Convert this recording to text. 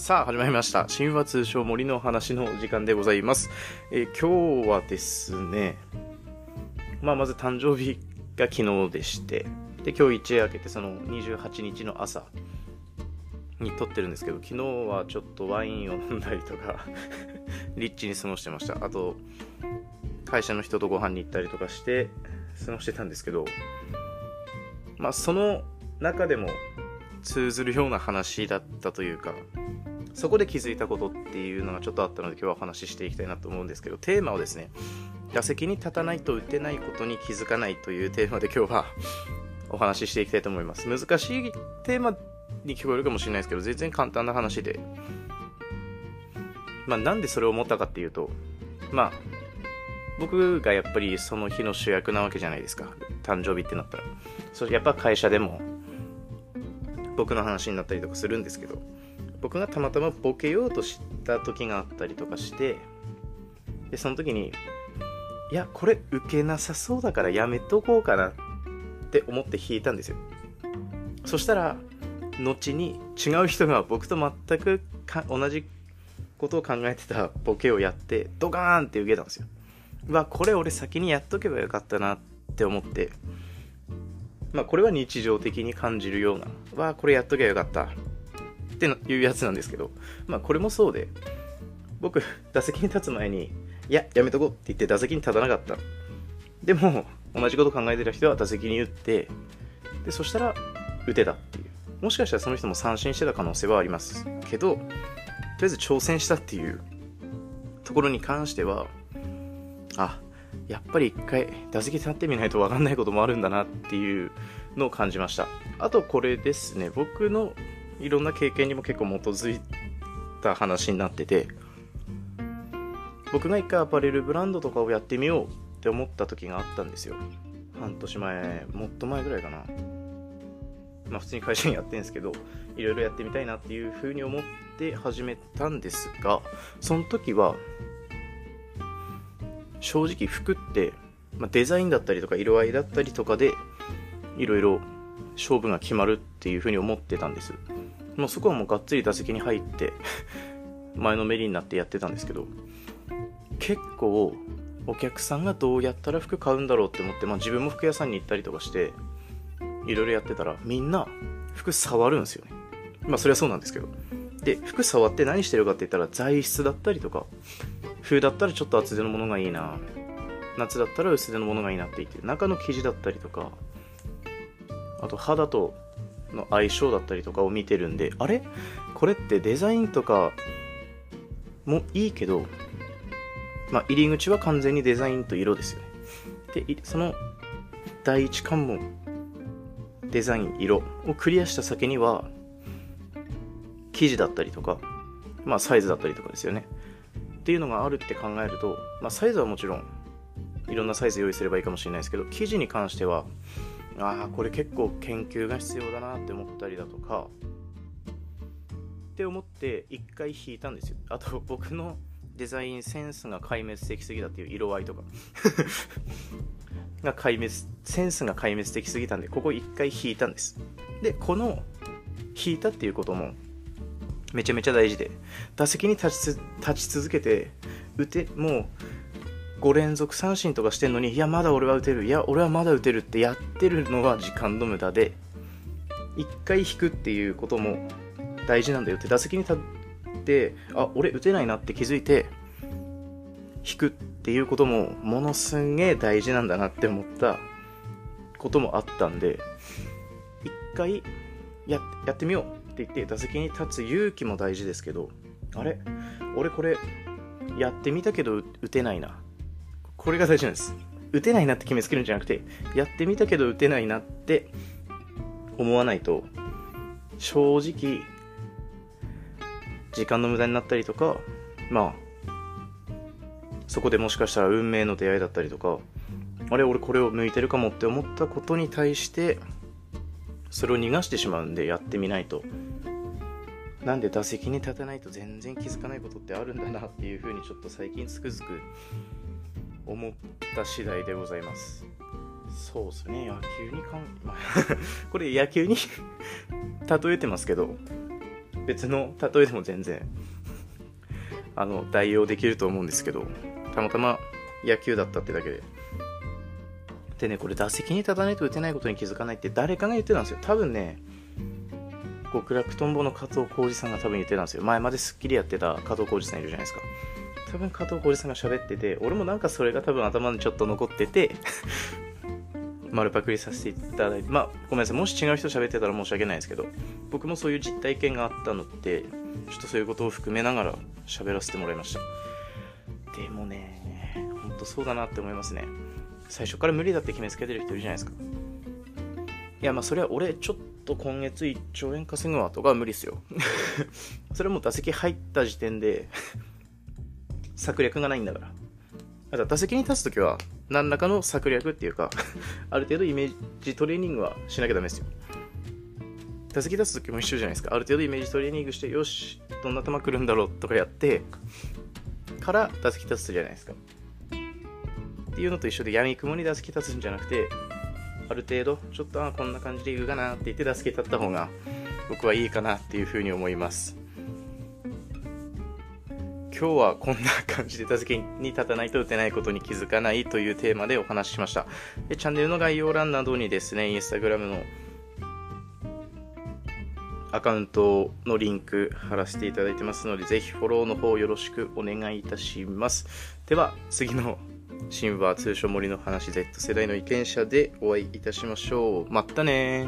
さあ始まりました。神話通称森の話の時間でございます、えー今日はですねまあまず誕生日が昨日でしてで今日一夜明けてその28日の朝に撮ってるんですけど昨日はちょっとワインを飲んだりとかリッチに過ごしてました。あと会社の人とご飯に行ったりとかして過ごしてたんですけどまあその中でも通ずるような話だったというかそこで気づいたことっていうのがちょっとあったので今日はお話ししていきたいなと思うんですけどテーマをですね打席に立たないと打てないことに気づかないというテーマで今日はお話ししていきたいと思います。難しいテーマに聞こえるかもしれないですけど全然簡単な話で。まあなんでそれを思ったかっていうとまあ僕がやっぱりその日の主役なわけじゃないですか。誕生日ってなったら。それやっぱ会社でも僕の話になったりとかするんですけど。僕がたまたまボケようとした時があったりとかしてでその時にいやこれ受けなさそうだからやめとこうかなって思って弾いたんですよ。そしたら後に違う人が僕と全くか同じことを考えてたボケをやってドカーンって受けたんですよ。わこれ俺先にやっとけばよかったなって思って。まあこれは日常的に感じるような。わこれやっとけばよかった。っていうやつなんですけどまあこれもそうで僕打席に立つ前にいややめとこうって言って打席に立たなかったでも同じこと考えてた人は打席に打ってでそしたら打てたっていう。もしかしたらその人も三振してた可能性はありますけどとりあえず挑戦したっていう。ところに関してはあやっぱり一回打席立ってみないと分かんないこともあるんだなっていうのを感じました。あとこれですね。僕のいろんな経験にも結構基づいた話になってて僕が一回アパレルブランドとかをやってみようって思った時があったんですよ。半年前もっと前ぐらいかな。まあ普通に会社にやってるんですけどいろいろやってみたいなっていうふうに思って始めたんですがその時は正直服って、まあ、デザインだったりとか色合いだったりとかでいろいろ勝負が決まるっていうふうに思ってたんです。もうそこはもうがっつり打席に入って 前のめりになってやってたんですけど結構お客さんがどうやったら服買うんだろうって思って、まあ、自分も服屋さんに行ったりとかしていろいろやってたらみんな服触るんですよね。まあそれはそうなんですけど。で服触って何してるかって言ったら材質だったりとか冬だったらちょっと厚手のものがいいな夏だったら薄手のものがいいなって言って中の生地だったりとかあと肌との相性だったりとかを見てるんであれ？これってデザインとかもいいけどまあ入り口は完全にデザインと色ですよね。でその第一関門デザイン色をクリアした先には生地だったりとかまあサイズだったりとかですよね。っていうのがあるって考えると、まあ、サイズはもちろんいろんなサイズ用意すればいいかもしれないですけど生地に関してはああこれ結構研究が必要だなって思ったりだとか。って思って一回引いたんですよ。あと僕のデザインセンスが壊滅的すぎたっていう色合いとか。が壊滅センスが壊滅的すぎたんでここ一回引いたんです。でこの引いたっていうこともめちゃめちゃ大事で打席に立ち続けて打てもう5連続三振とかしてんのにいやまだ俺は打てる。いや俺はまだ打てるってやってるのは時間の無駄で1回引くっていうことも大事なんだよって打席に立ってあ俺打てないなって気づいて引くっていうこともものすんげえ大事なんだなって思ったこともあったんで一回ややってみようって言って打席に立つ勇気も大事ですけどあれ？俺これやってみたけど打てないな。これが大事なんです。打てないなって決めつけるんじゃなくてやってみたけど打てないなって思わないと正直時間の無駄になったりとかまあそこでもしかしたら運命の出会いだったりとかあれ俺これを向いてるかもって思ったことに対してそれを逃がしてしまうんでやってみないと。なんで打席に立てないと全然気づかないことってあるんだなっていうふうにちょっと最近つくづく思った次第でございますそうですね野球にかん、まあ これ野球に 例えてますけど別の例えでも全然、あの、代用できると思うんですけど、たまたま野球だったってだけで。でね、これ打席に立たないと打てないことに気づかないって誰かが言ってたんですよ。多分ね、極楽とんぼの加藤浩次さんが多分言ってたんですよ。前までスッキリやってた加藤浩次さんいるじゃないですか。多分加藤浩次さんが喋ってて、俺もなんかそれが多分頭にちょっと残ってて 丸パクリさせていただいて、まあ、ごめんなさい。もし違う人喋ってたら申し訳ないですけど、僕もそういう実体験があったので、ちょっとそういうことを含めながら喋らせてもらいました。でもね、ほんとそうだなって思いますね。最初から無理だって決めつけてる人いるじゃないですか。いや、まあ、それは俺、ちょっと今月1兆円稼ぐわとか無理っすよ。それはもう打席入った時点で策略がないんだから。だから打席に立つときは、何らかの策略っていうか ある程度イメージトレーニングはしなきゃダメですよ。打席立つときも一緒じゃないですか。ある程度イメージトレーニングして、よし、どんな球来るんだろうとかやって、から打席立つじゃないですか。っていうのと一緒で、闇雲に打席立つんじゃなくて、ある程度、ちょっとあこんな感じでいくかなって言って打席立った方が、僕はいいかなっていうふうに思います。今日はこんな感じで打席に立たないと打てないことに気づかないというテーマでお話ししました。でチャンネルの概要欄などにですね、インスタグラムのアカウントのリンク貼らせていただいてますので、ぜひフォローの方よろしくお願いいたします。では、次の神話通称森の話 Z 世代の意見者でお会いいたしましょう。またね